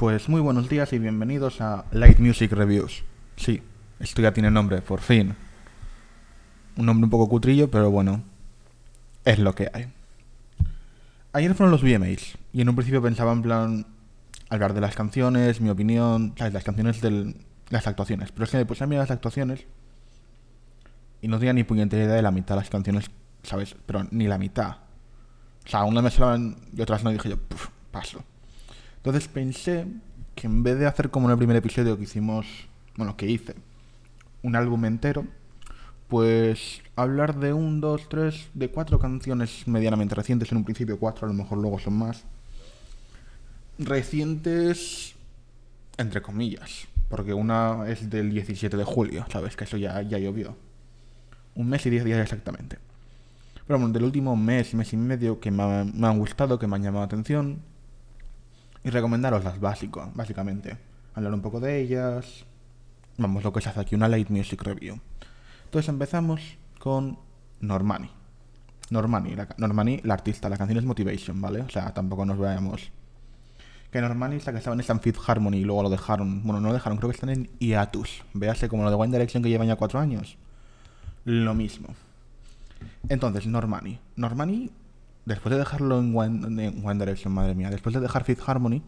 Pues muy buenos días y bienvenidos a Light Music Reviews. Sí, esto ya tiene nombre, por fin. Un nombre un poco cutrillo, pero bueno, es lo que hay. Ayer fueron los VMAs y en un principio pensaba en plan hablar de las canciones, mi opinión, ¿sabes? Las canciones de las actuaciones. Pero es que me puse a mirar las actuaciones y no tenía ni puñetera idea de la mitad de las canciones, ¿sabes? Pero ni la mitad. O sea, una me sonaban y otras no, y dije yo, paso. Entonces pensé que en vez de hacer como en el primer episodio que hicimos, bueno, que hice, un álbum entero, pues hablar de un, dos, tres, de cuatro canciones medianamente recientes, en un principio cuatro, a lo mejor luego son más. Recientes, entre comillas, porque una es del 17 de julio, ¿sabes? Que eso ya, ya llovió. Un mes y diez días exactamente. Pero bueno, del último mes, mes y medio que me, me han gustado, que me han llamado la atención. Y recomendaros las básicas, básicamente. Hablar un poco de ellas. Vamos, lo que se hace aquí, una light music review. Entonces empezamos con Normani. Normani, la, Normani, la artista, la canción es Motivation, ¿vale? O sea, tampoco nos veamos. Que Normani es la que estaba en Stanford Harmony y luego lo dejaron. Bueno, no lo dejaron, creo que están en hiatus. Véase como lo de One Direction que llevan ya cuatro años. Lo mismo. Entonces, Normani. Normani, después de dejarlo en One, en Direction, madre mía, después de dejar Fifth Harmony,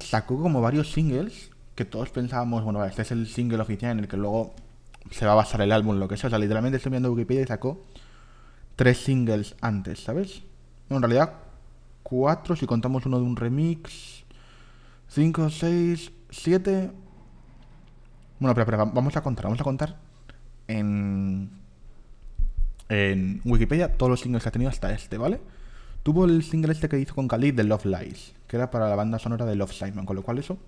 sacó como varios singles que todos pensábamos, bueno, este es el single oficial en el que luego se va a basar el álbum, lo que sea. O sea, literalmente estoy viendo Wikipedia y sacó tres singles antes, ¿sabes? Bueno, en realidad, cuatro si contamos uno de un remix. Cinco, seis, siete. Bueno, pero, pero vamos a contar, vamos a contar en, en Wikipedia todos los singles que ha tenido hasta este, ¿vale? Tuvo el single este que hizo con Khalid de Love Lies, que era para la banda sonora de Love Simon, con lo cual eso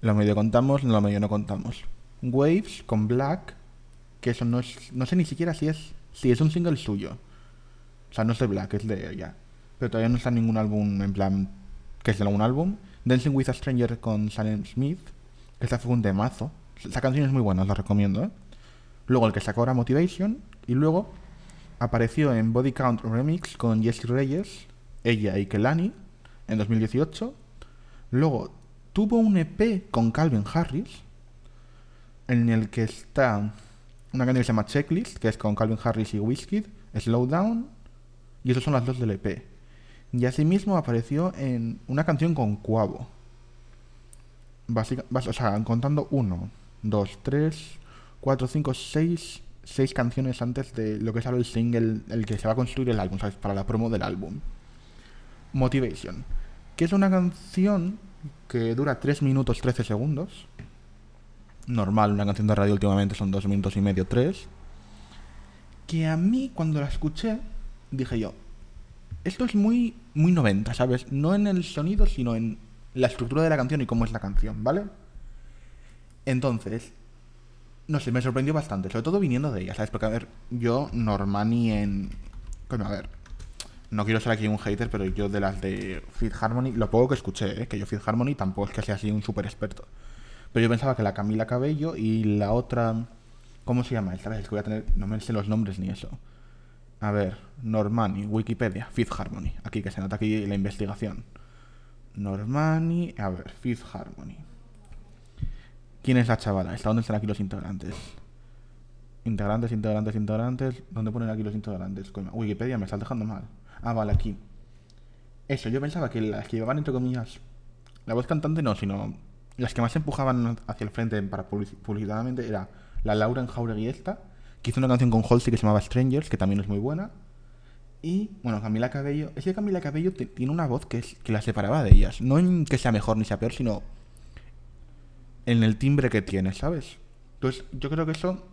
lo medio contamos, lo medio no contamos. Waves con Black, que eso no es. No sé ni siquiera si es. Si es un single suyo. O sea, no es de Black, es de ella. Pero todavía no está en ningún álbum en plan. que es de algún álbum. Dancing with a Stranger con Sam Smith. Que esta fue un temazo. Esa canción es muy buena, os la recomiendo, ¿eh? Luego el que sacó ahora Motivation. Y luego apareció en Body Count Remix con Jessie Reyes, ella y Kelani, en 2018. Luego tuvo un EP con Calvin Harris en el que está una canción que se llama Checklist, que es con Calvin Harris y Whiskey, Slowdown, y esos son las dos del EP. Y asimismo apareció en una canción con Cuavo. Básica, o sea, contando uno, dos, tres, cuatro, cinco, seis, seis canciones antes de lo que es ahora el single, el que se va a construir el álbum, ¿sabes? Para la promo del álbum. Motivation, que es una canción que dura 3 minutos 13 segundos normal, una canción de radio últimamente son dos minutos y medio, tres. Que a mí, cuando la escuché, dije yo, esto es muy, muy 90, ¿sabes? No en el sonido, sino en la estructura de la canción y cómo es la canción, ¿vale? Entonces, no sé, me sorprendió bastante, sobre todo viniendo de ella, ¿sabes? Porque, a ver, yo, Normani en... Bueno, a ver, no quiero ser aquí un hater, pero yo de las de Fifth Harmony, lo poco que escuché, ¿eh? que yo Fifth Harmony tampoco es que sea así un súper experto. Pero yo pensaba que la Camila Cabello y la otra. ¿Cómo se llama? Esta vez es que voy a tener. No me sé los nombres ni eso. A ver, Normani, Wikipedia, Fifth Harmony. Aquí que se nota aquí la investigación. Normani, a ver, Fifth Harmony. ¿Quién es la chavala? ¿Está dónde están aquí los integrantes? Integrantes, integrantes, integrantes. ¿Dónde ponen aquí los integrantes? Wikipedia me está dejando mal. Ah, vale, aquí. Eso, yo pensaba que las que llevaban entre comillas. La voz cantante no, sino las que más empujaban hacia el frente para publicitariamente era la Laura Jauregui esta, que hizo una canción con Halsey que se llamaba Strangers, que también es muy buena. Y, bueno, Camila Cabello. Es que Camila Cabello tiene una voz que, que la separaba de ellas. No en que sea mejor ni sea peor, sino en el timbre que tiene, ¿sabes? Entonces, yo creo que eso.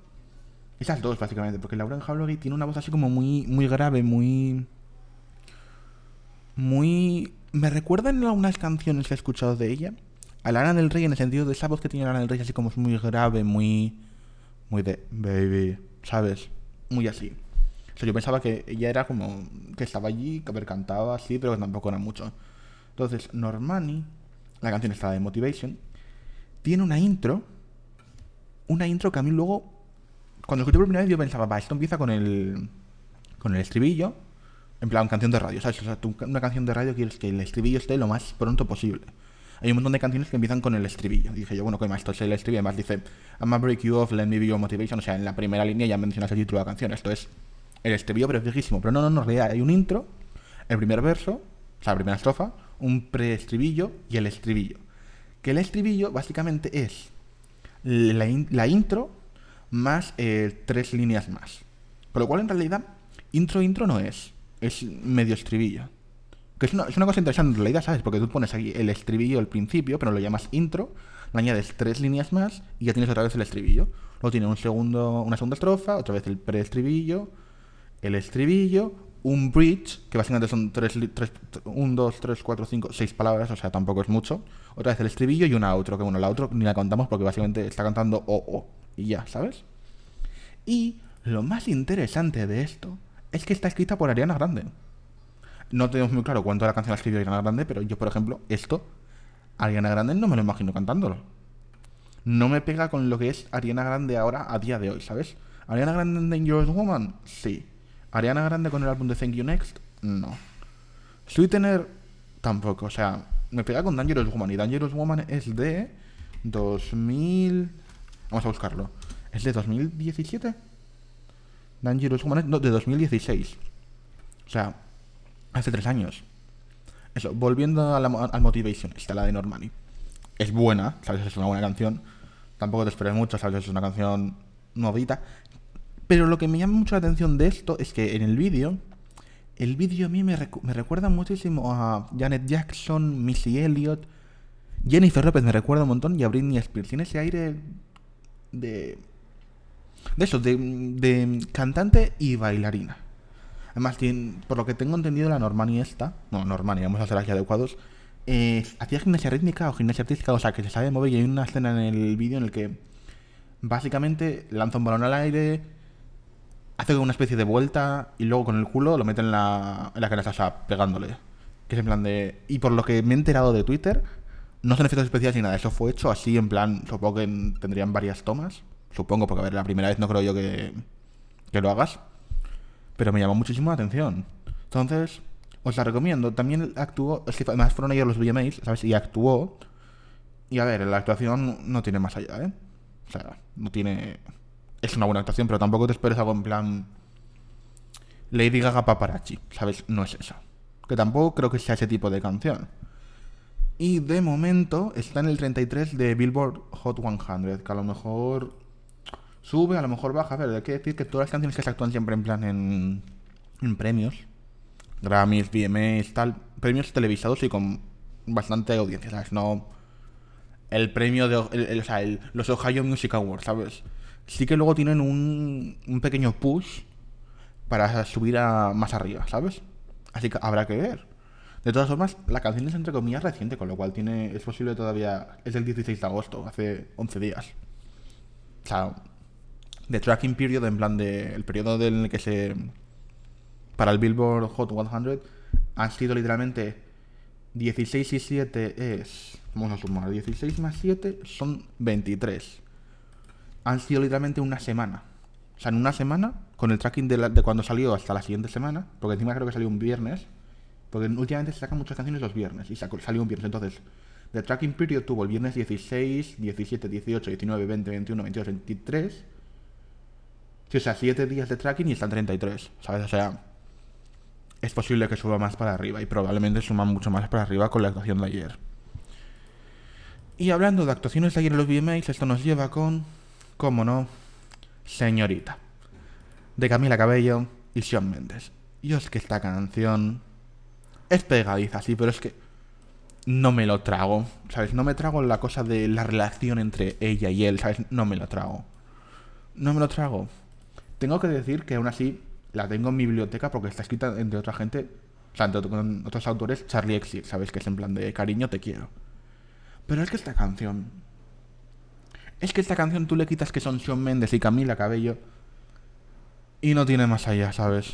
Esas dos, básicamente, porque Laura Jauregui tiene una voz así como muy, muy grave, muy. Muy. Me recuerdan a unas canciones que he escuchado de ella a Lana del Rey en el sentido de esa voz que tiene Lana del Rey, así como es muy grave, muy. muy de. baby, ¿sabes? Muy así. O sea, yo pensaba que ella era como. que estaba allí, que haber cantado así, pero que tampoco era mucho. Entonces, Normani, la canción está de Motivation, tiene una intro. Una intro que a mí luego. Cuando escuché por primera vez, yo pensaba, va, esto empieza con el. con el estribillo En plan, canción de radio, ¿sabes? O sea, una canción de radio quieres que el estribillo esté lo más pronto posible. Hay un montón de canciones que empiezan con el estribillo. dije yo, bueno, ¿qué más? Esto es el estribillo. Además dice, I'm a break you off, let me be your motivation. O sea, en la primera línea ya mencionas el título de la canción. Esto es el estribillo, pero es viejísimo. Pero no, no, no, en realidad hay un intro, el primer verso, o sea, la primera estrofa, un preestribillo y el estribillo. Que el estribillo básicamente es la, intro más eh, tres líneas más. Con lo cual, en realidad, intro, intro no es. Es medio estribillo. Que es una, es una cosa interesante en realidad, ¿sabes? Porque tú pones aquí el estribillo al principio, pero lo llamas intro, le añades tres líneas más y ya tienes otra vez el estribillo. Luego tiene un segundo, una segunda estrofa, otra vez el preestribillo, el estribillo, un bridge, que básicamente son tres, tres, un, dos, tres, cuatro, cinco, seis palabras, o sea, tampoco es mucho. Otra vez el estribillo y una outro, que bueno, la outro ni la contamos porque básicamente está cantando o, o, y ya, ¿sabes? Y lo más interesante de esto es que está escrita por Ariana Grande. No tenemos muy claro cuánto la canción la escribió Ariana Grande, pero yo, por ejemplo, esto, Ariana Grande no me lo imagino cantándolo. No me pega con lo que es Ariana Grande ahora a día de hoy, ¿sabes? ¿Ariana Grande en Dangerous Woman? Sí. ¿Ariana Grande con el álbum de Thank You Next? No. Sweetener tampoco. O sea, me pega con Dangerous Woman. Y Dangerous Woman es de 2000... Vamos a buscarlo. ¿Es de 2017? Dangerous Woman es no, de 2016. O sea, hace tres años. Eso, volviendo a la, al Motivation, está la de Normani. Es buena, ¿sabes? Es una buena canción. Tampoco te esperes mucho, ¿sabes? Es una canción novita. Pero lo que me llama mucho la atención de esto es que en el vídeo, el vídeo a mí me, recuerda muchísimo a Janet Jackson, Missy Elliott, Jennifer Lopez me recuerda un montón y a Britney Spears. Tiene ese aire de... De eso, de, cantante y bailarina. Además, por lo que tengo entendido, la Normani esta, no, Normani, vamos a ser aquí adecuados, hacía gimnasia rítmica o gimnasia artística, o sea, que se sabe mover y hay una escena en el vídeo en el que básicamente lanza un balón al aire, hace una especie de vuelta y luego con el culo lo mete en la, en la canasta, o sea, pegándole. Que es en plan de... Y por lo que me he enterado de Twitter, no son efectos especiales ni nada, eso fue hecho así en plan, supongo que tendrían varias tomas, supongo, porque a ver, la primera vez no creo yo que, que lo hagas, pero me llamó muchísimo la atención. Entonces, os la recomiendo. También actuó, es que además fueron ellos los VMAs, ¿sabes? Y actuó. Y a ver, la actuación no tiene más allá, ¿eh? O sea, no tiene es una buena actuación, pero tampoco te esperes algo en plan Lady Gaga paparazzi, ¿sabes? No es eso. Que tampoco creo que sea ese tipo de canción. Y de momento está en el 33 de Billboard Hot 100, que a lo mejor sube, a lo mejor baja. Ver, hay que decir que todas las canciones que se actúan siempre en plan en, en premios, Grammys, VMAs, tal, premios televisados y con bastante audiencia, ¿sabes? No el premio de o sea, los Ohio Music Awards, ¿sabes? Sí que luego tienen un, un pequeño push para subir a más arriba, ¿sabes? Así que habrá que ver. De todas formas, la canción es entre comillas reciente, con lo cual tiene es posible todavía. Es del 16 de agosto, hace 11 días. O sea, de tracking period, en plan de. El periodo en el que se. Para el Billboard Hot 100 han sido literalmente 16 y 7 es. Vamos a sumar. 16 más 7 son 23 han sido literalmente una semana. O sea, en una semana, con el tracking de, de, cuando salió hasta la siguiente semana, porque encima creo que salió un viernes, porque últimamente se sacan muchas canciones los viernes, y salió un viernes. Entonces, The Tracking Period tuvo el viernes 16, 17, 18, 19, 20, 21, 22, 23. Sí, o sea, 7 días de tracking y están 33, ¿sabes? O sea, es posible que suba más para arriba y probablemente suma mucho más para arriba con la actuación de ayer. Y hablando de actuaciones de ayer en los VMAs, esto nos lleva con cómo no, Señorita, de Camila Cabello y Shawn Mendes. Y es que esta canción es pegadiza, sí, pero es que no me lo trago, ¿sabes? No me trago la cosa de la relación entre ella y él, ¿sabes? No me lo trago. No me lo trago. Tengo que decir que aún así la tengo en mi biblioteca porque está escrita entre otra gente, o sea, entre otros autores, Charlie Exit, ¿sabes? Que es en plan de cariño, te quiero. Pero es que esta canción es que esta canción tú le quitas que son Shawn Mendes y Camila Cabello y no tiene más allá, ¿sabes?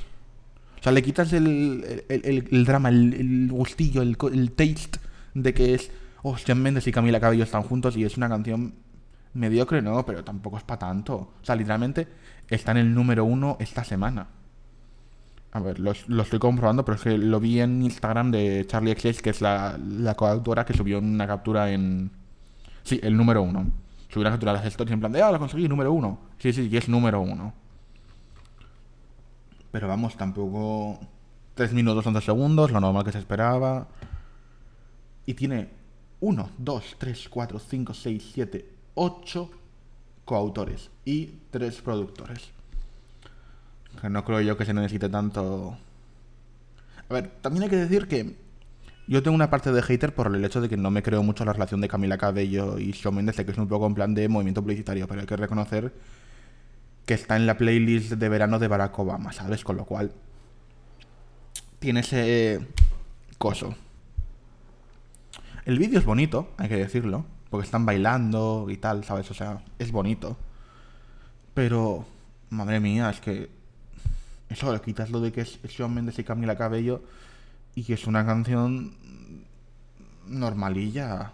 O sea, le quitas el, el, drama, el, gustillo, el, taste de que es, oh, Shawn Mendes y Camila Cabello están juntos y es una canción mediocre, no, pero tampoco es para tanto. O sea, literalmente está en el número uno esta semana. A ver, lo, lo estoy comprobando, pero es que lo vi en Instagram de Charlie XS, que es la, la coautora que subió una captura en... Sí, el número uno. Subió una captura de las stories en plan de, ah, lo conseguí, número uno. Sí, sí, y es número uno. Pero vamos, tampoco... 3 minutos 11 segundos, lo normal que se esperaba. Y tiene 1, 2, 3, 4, 5, 6, 7, 8 coautores y 3 productores. Que no creo yo que se necesite tanto. A ver, también hay que decir que yo tengo una parte de hater por el hecho de que no me creo mucho la relación de Camila Cabello y Shawn Mendes, que es un poco en plan de movimiento publicitario, pero hay que reconocer que está en la playlist de verano de Barack Obama, ¿sabes? Con lo cual tiene ese coso. El vídeo es bonito, hay que decirlo, porque están bailando y tal, ¿sabes? O sea, es bonito. Pero, madre mía, es que eso, le quitas lo de que es Shawn Mendes y Camila Cabello y es una canción normalilla.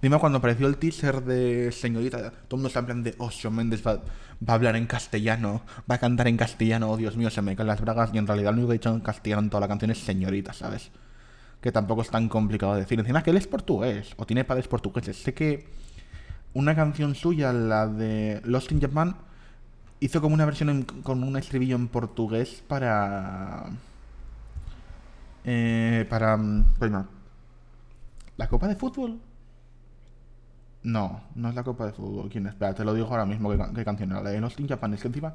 Dime cuando apareció el teaser de Señorita, todo el mundo está en de, oh, Shawn Mendes va, a hablar en castellano, va a cantar en castellano, oh Dios mío, se me caen las bragas, y en realidad lo único que he dicho en castellano en toda la canción es Señorita, ¿sabes? Que tampoco es tan complicado de decir. Encima que él es portugués, o tiene padres portugueses. Sé que una canción suya, la de Lost in Japan, hizo como una versión con un estribillo en portugués para... Eh, para... Pues ¿La Copa de Fútbol? No, no es la Copa de Fútbol. ¿Quién? Espera, te lo digo ahora mismo qué, canción era. La de Lost in Japan. Es que encima...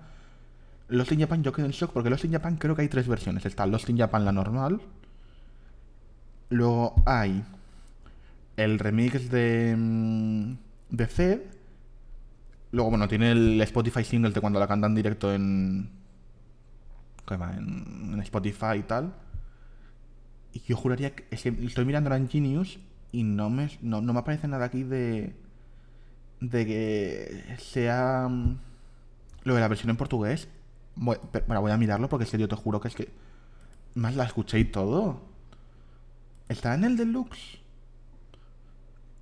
Lost in Japan yo quedo en shock porque Lost in Japan creo que hay tres versiones. Está Lost in Japan la normal. Luego hay el remix de... Mm, de Zed Luego, bueno, tiene el Spotify single de cuando la cantan directo en, en, Spotify y tal. Y yo juraría que, estoy mirando en Genius y no me, no, me aparece nada aquí de, de que sea mm, lo de la versión en portugués. Bueno, voy a mirarlo porque es que yo te juro que es que más la escuché y todo. ¿Está en el deluxe?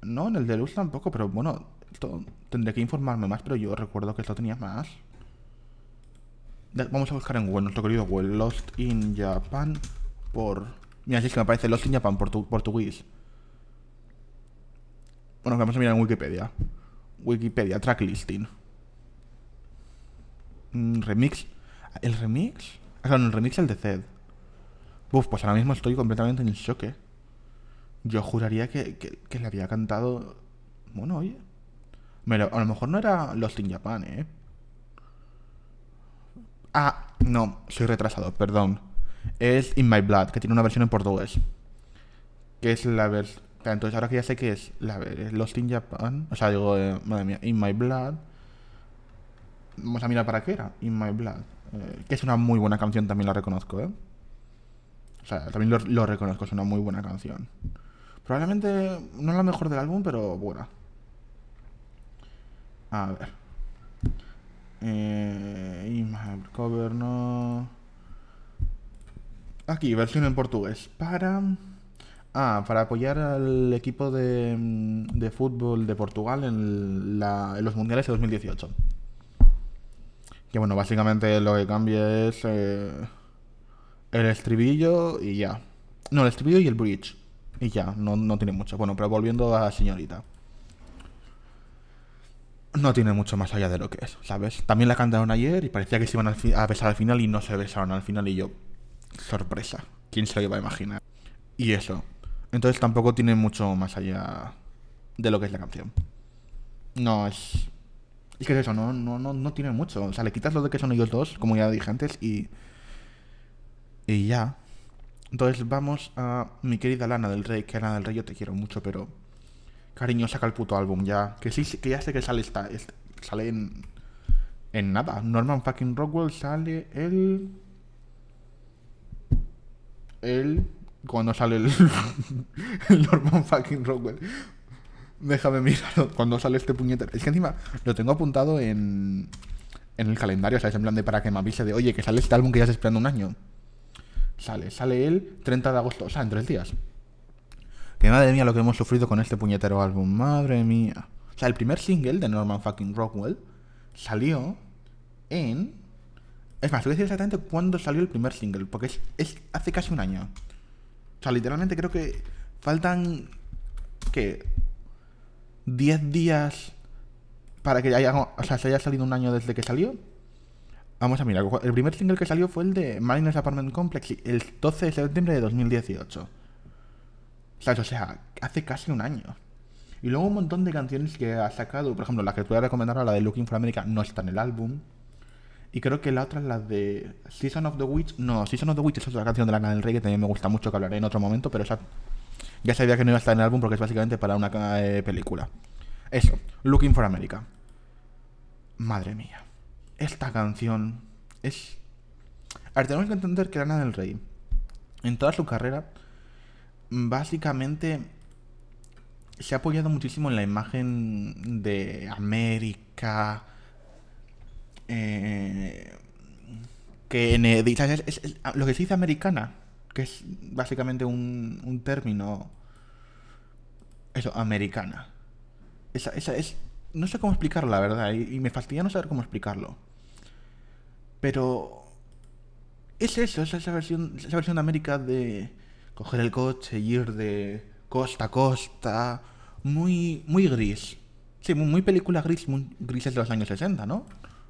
No, en el deluxe tampoco, pero bueno, tendré que informarme más, pero yo recuerdo que esto tenía más. Vamos a buscar en Google, nuestro querido Google, Lost in Japan por... Mira, si es que me aparece Lost in Japan por portugués. Bueno, vamos a mirar en Wikipedia. Wikipedia, tracklisting. Mm, remix. ¿El remix? Ah, claro, el remix el de Zed. Uf, pues ahora mismo estoy completamente en shock. ¿eh? Yo juraría que, que le había cantado... Bueno, oye a lo mejor no era Lost in Japan, ¿eh? Ah, no, soy retrasado, perdón. Es In My Blood, que tiene una versión en portugués. Que es la versión... Entonces ahora que ya sé que es la Lost in Japan, o sea, digo, eh, madre mía, In My Blood. Vamos a mirar para qué era, In My Blood. Eh, que es una muy buena canción, también la reconozco, ¿eh? O sea, también lo, lo reconozco, es una muy buena canción. Probablemente no es la mejor del álbum, pero buena. A ver. Eh, cover no. Aquí, versión en portugués. Para. Ah, para apoyar al equipo de, de fútbol de Portugal en, la, los mundiales de 2018. Que bueno, básicamente lo que cambia es eh, el estribillo y ya. No, el estribillo y el bridge. Y ya, no, no tiene mucho. Bueno, pero volviendo a señorita no tiene mucho más allá de lo que es, ¿sabes? También la cantaron ayer y parecía que se iban a besar al final y no se besaron al final y yo, sorpresa, ¿quién se lo iba a imaginar? Y eso. Entonces tampoco tiene mucho más allá de lo que es la canción. No es... Es que es eso, no, no, no, no tiene mucho. O sea, le quitas lo de que son ellos dos, como ya dije antes, y... Y ya. Entonces vamos a mi querida Lana del Rey, que Lana del Rey yo te quiero mucho, pero Cariño, saca el puto álbum ya. Que sí, que ya sé que sale sale en, en nada. Norman fucking Rockwell sale el el cuando sale el, Norman fucking Rockwell. Déjame mirar cuando sale este puñetero. Es que encima lo tengo apuntado en en el calendario, ¿sabes? En plan de para que me avise de, oye, que sale este álbum que ya se esperando un año. Sale, sale el 30 de agosto, o sea, en tres días. Que madre mía lo que hemos sufrido con este puñetero álbum. Madre mía. O sea, el primer single de Norman fucking Rockwell salió en Es más, voy a decir exactamente cuándo salió el primer single, porque es, hace casi un año. O sea, literalmente creo que faltan. ¿Qué? 10 días para que haya, o sea, se haya salido un año desde que salió. Vamos a mirar. El primer single que salió fue el de Mariners Apartment Complex el 12 de septiembre de 2018. O sea, hace casi un año. Y luego un montón de canciones que ha sacado. Por ejemplo, la que te voy a recomendar, la de Looking for America, no está en el álbum. Y creo que la otra es la de Season of the Witch. No, Season of the Witch es otra canción de la del Rey que también me gusta mucho, que hablaré en otro momento, pero esa ya sabía que no iba a estar en el álbum porque es básicamente para una eh, película. Eso, Looking for America. Madre mía. Esta canción es... A ver, tenemos que entender que Lana del Rey, en toda su carrera, básicamente se ha apoyado muchísimo en la imagen de América. Eh, que en, es, lo que se dice americana, que es básicamente un, un término. Eso, americana. Esa, esa es. No sé cómo explicarlo, la verdad, y, me fastidia no saber cómo explicarlo. Pero. Es eso, es esa versión, esa versión de América de coger el coche ir de costa a costa, muy, muy gris. Sí, muy, película gris, muy grises de los años 60, ¿no?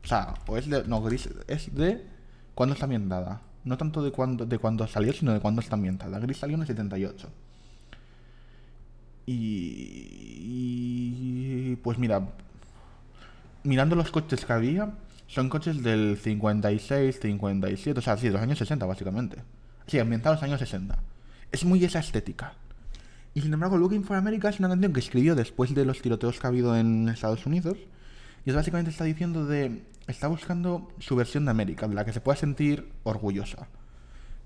O sea, o es de, no, gris es de cuando está ambientada. No tanto de cuando, de cuando salió, sino de cuando está ambientada. Gris salió en el 78. Y, y pues mira, mirando los coches que había, son coches del 56, 57, o sea, sí, de los años 60 básicamente. Sí, ambientados en los años 60 es muy esa estética. Y sin embargo, Looking for America es una canción que escribió después de los tiroteos que ha habido en Estados Unidos. Y es básicamente está diciendo de. Está buscando su versión de América, de la que se pueda sentir orgullosa.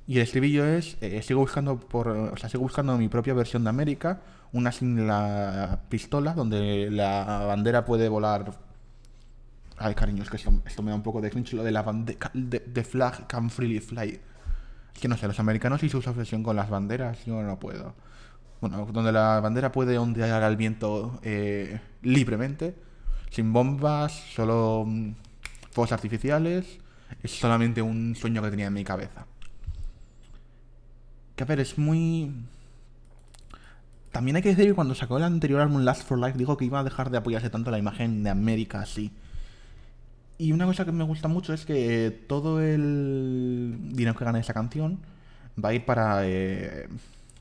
Y el estribillo es: eh, sigo buscando por. O sea, sigo buscando mi propia versión de América, una sin la pistola, donde la bandera puede volar. Ay, cariño, es que esto, me da un poco de cringe lo de la bandera. The flag can freely fly que no sé, los americanos y su obsesión con las banderas, yo no puedo. Bueno, donde la bandera puede ondear al viento eh, libremente, sin bombas, solo mm, fuegos artificiales, es solamente un sueño que tenía en mi cabeza. Que a ver, es muy... También hay que decir que cuando sacó el anterior álbum Last for Life dijo que iba a dejar de apoyarse tanto la imagen de América así. Y una cosa que me gusta mucho es que todo el dinero que gana esa canción va a ir para eh,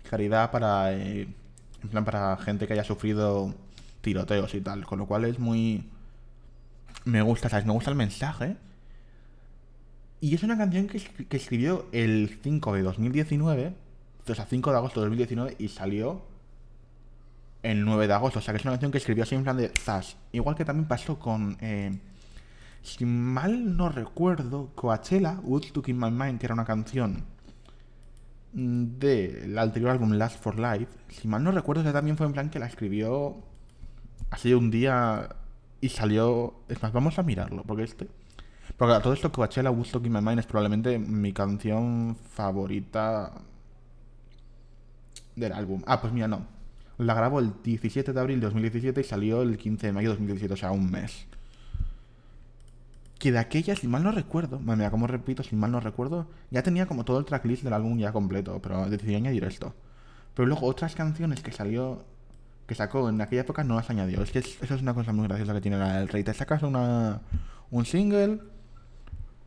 caridad, para eh, en plan para gente que haya sufrido tiroteos y tal. Con lo cual es muy... Me gusta, ¿sabes? Me gusta el mensaje. Y es una canción que, escribió el 5 de 2019, o sea, 5 de agosto de 2019, y salió el 9 de agosto. O sea, que es una canción que escribió así en plan de Zas. Igual que también pasó con... Eh, si mal no recuerdo, Coachella, What's to Keep My Mind, que era una canción del anterior álbum Last for Life, si mal no recuerdo, esa también fue en plan que la escribió así un día y salió. Es más, vamos a mirarlo, porque este. Porque todo esto, Coachella, What's to Keep My Mind es probablemente mi canción favorita del álbum. Ah, pues mira, no. La grabó el 17 de abril de 2017 y salió el 15 de mayo de 2017, o sea, un mes que de aquella, si mal no recuerdo, mira, como repito, si mal no recuerdo, ya tenía como todo el tracklist del álbum ya completo, pero decidí añadir esto. Pero luego otras canciones que salió, que sacó en aquella época no las añadió. Es que eso es una cosa muy graciosa que tiene el rey. Te sacas una, un single,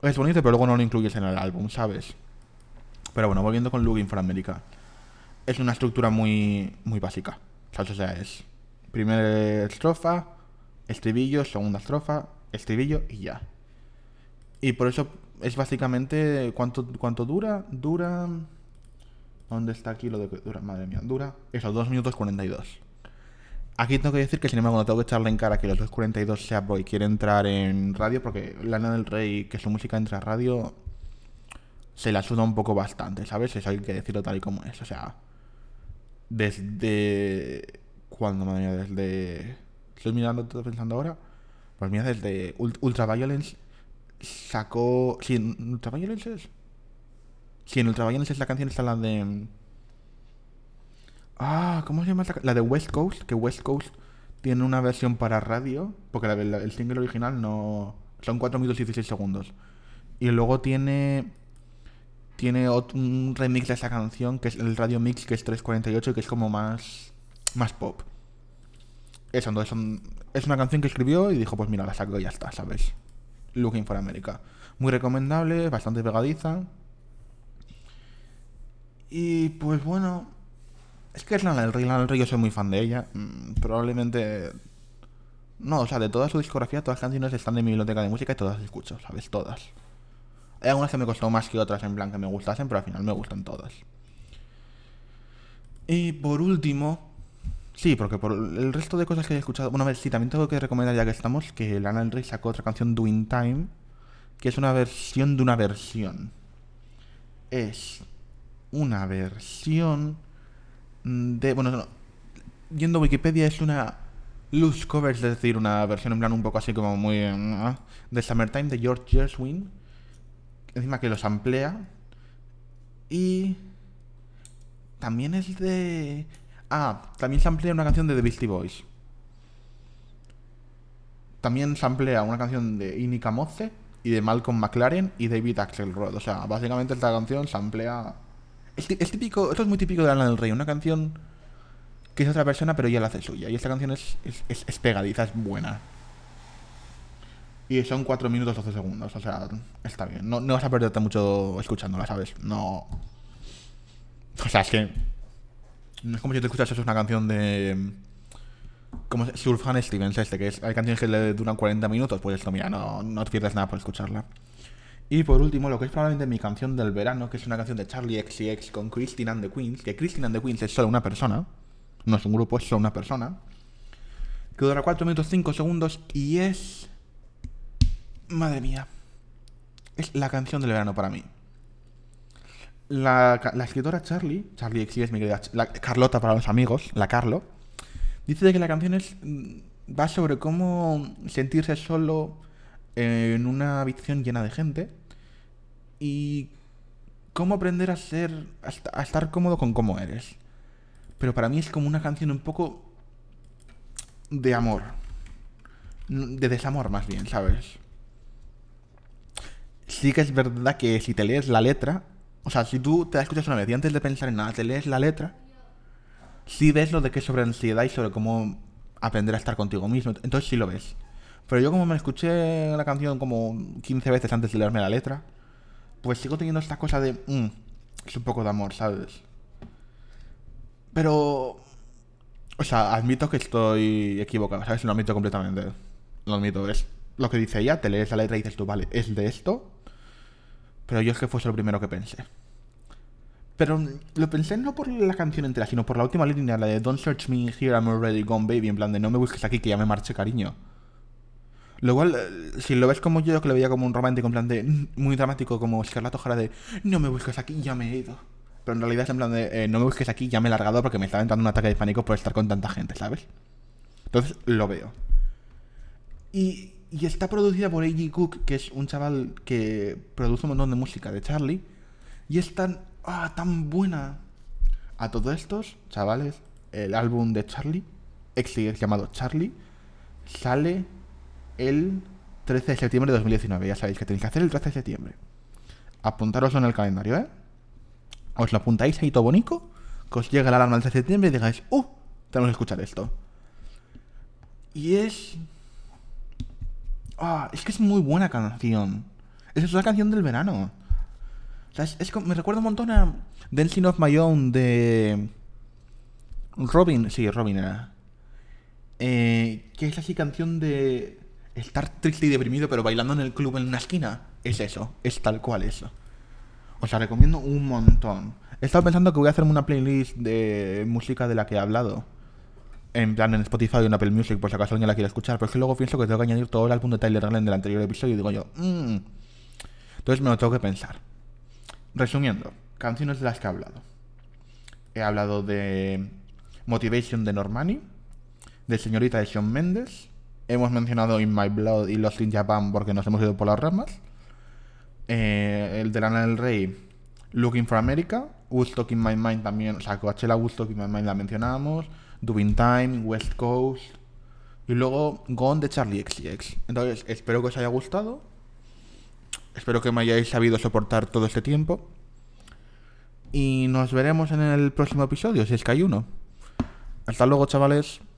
es bonito, pero luego no lo incluyes en el álbum, ¿sabes? Pero bueno, volviendo con Looking for America. Es una estructura muy, muy básica. O sea, es primera estrofa, estribillo, segunda estrofa, estribillo y ya. Y por eso es básicamente. ¿Cuánto, cuánto dura? Dura. ¿Dónde está aquí lo de que dura? Madre mía, dura. Eso, 2 minutos 42. Aquí tengo que decir que sin embargo no tengo que echarle en cara que los 2.42 sea boy quiere entrar en radio porque Lana del Rey, que su música entra a radio, se la suda un poco bastante, ¿sabes? Eso hay que decirlo tal y como es. O sea, desde... ¿Cuándo, madre mía? Desde... Estoy mirando, estoy pensando ahora. Pues mira, desde Ultraviolence sacó. Sí, en Ultraviolence es. Sí, en Ultraviolence es la canción, está la de. Ah, ¿cómo se llama? La de West Coast, que West Coast tiene una versión para radio, porque el single original no. Son 4 minutos y 16 segundos. Y luego tiene tiene un remix de esa canción, que es el Radio Mix, que es 348, que es como más, más pop. Eso, entonces es una canción que escribió y dijo, pues mira, la saco y ya está, ¿sabes? Looking for America. Muy recomendable, bastante pegadiza. Y pues bueno, es que es Lana del Rey, Lana del Rey yo soy muy fan de ella. Mm, probablemente... No, o sea, de toda su discografía, todas las canciones están en mi biblioteca de música y todas las escucho, ¿sabes? Todas. Hay algunas que me costó más que otras en plan que me gustasen, pero al final me gustan todas. Y por último, sí, porque por el resto de cosas que he escuchado, bueno, a ver, sí, también tengo que recomendar ya que estamos que Lana del Rey sacó otra canción Doing Time, que es una versión de una versión. Es una versión de, bueno, no, yendo a Wikipedia es una loose cover, es decir, una versión en plan un poco así como muy uh, de Summertime de George Gershwin encima que los amplía. Y también es de... Ah, también se amplía una canción de The Beastie Boys. También se amplía una canción de Inika Moze y de Malcolm McLaren y David Axelrod. O sea, básicamente esta canción se amplía... Es, típico, esto es muy típico de Lana del Rey, una canción que es otra persona pero ella la hace suya. Y esta canción es, es, es pegadiza, es buena. Y son 4 minutos 12 segundos, o sea, está bien. No, vas a perderte mucho escuchándola, ¿sabes? No. O sea, es que. No es como si te escuchas eso, es una canción de. Como Surfan Stevens, este, que es, hay canciones que le duran 40 minutos, pues esto, mira, no, no te pierdes nada por escucharla. Y por último, lo que es probablemente mi canción del verano, que es una canción de Charlie XCX con Christine and the Queens, que Christine and the Queens es solo una persona, no es un grupo, es solo una persona, que dura 4 minutos 5 segundos y es Madre mía. Es la canción del verano para mí. La, escritora Charlie, Charlie X es mi querida, la, Carlota para los amigos, la Carlo, dice que la canción es, mm, va sobre cómo sentirse solo en una habitación llena de gente y cómo aprender a ser, a estar cómodo con cómo eres. Pero para mí es como una canción un poco de amor, de desamor más bien, ¿sabes? sí que es verdad que si te lees la letra, o sea, si tú te escuchas una vez y antes de pensar en nada te lees la letra, sí ves lo de que es sobre ansiedad y sobre cómo aprender a estar contigo mismo. Entonces sí lo ves. Pero yo como me escuché la canción como 15 veces antes de leerme la letra, pues sigo teniendo esta cosa de... Mm, es un poco de amor, ¿sabes? Pero... O sea, admito que estoy equivocado, ¿sabes? Lo admito completamente. Lo admito, es lo que dice ella, te lees la letra y dices tú, vale, es de esto, pero yo es que fue lo primero que pensé. Pero lo pensé no por la canción entera, sino por la última línea, la de Don't search me here, I'm already gone, baby, en plan de no me busques aquí que ya me marche, cariño. Lo cual, eh, si lo ves como yo, que lo veía como un romántico, en plan de muy dramático, como Scarlett O'Hara de no me busques aquí, ya me he ido. Pero en realidad es en plan de eh, no me busques aquí, ya me he largado porque me estaba entrando un ataque de pánico por estar con tanta gente, ¿sabes? Entonces lo veo. Y y está producida por A.G. Cook, que es un chaval que produce un montón de música de Charlie. Y es tan, ah, tan buena. A todos estos, chavales, el álbum de Charlie, ex llamado Charlie, sale el 13 de septiembre de 2019. Ya sabéis que tenéis que hacer el 13 de septiembre. Apuntaros en el calendario, ¿eh? Os lo apuntáis ahí todo bonito, que os llega la alarma del 13 de septiembre y digáis, ¡uh! Tenemos que escuchar esto. Y es Ah, es que es muy buena canción. Es una canción del verano. O sea, es, me recuerda un montón a Dancing of My Own de Robin. Sí, Robin era. Eh, que es así canción de estar triste y deprimido pero bailando en el club en una esquina. Es eso, es tal cual eso. Os la recomiendo un montón. He estado pensando que voy a hacerme una playlist de música de la que he hablado en plan en Spotify o en Apple Music, por si acaso alguien la quiere escuchar. Pero es que luego pienso que tengo que añadir todo el álbum de Tyler Allen del anterior episodio y digo yo, mmm. Entonces me lo tengo que pensar. Resumiendo, canciones de las que he hablado. He hablado de Motivation de Normani, de Señorita de Shawn Mendes. Hemos mencionado In My Blood y Lost in Japan porque nos hemos ido por las ramas. Eh, el de Lana del Rey, Looking for America. Woodstock in My Mind también, o sea, Coachella Woodstock in My Mind la mencionábamos. Doing Time, West Coast y luego Gone de Charlie XCX. Entonces, espero que os haya gustado. Espero que me hayáis sabido soportar todo este tiempo. Y nos veremos en el próximo episodio, si es que hay uno. Hasta luego, chavales.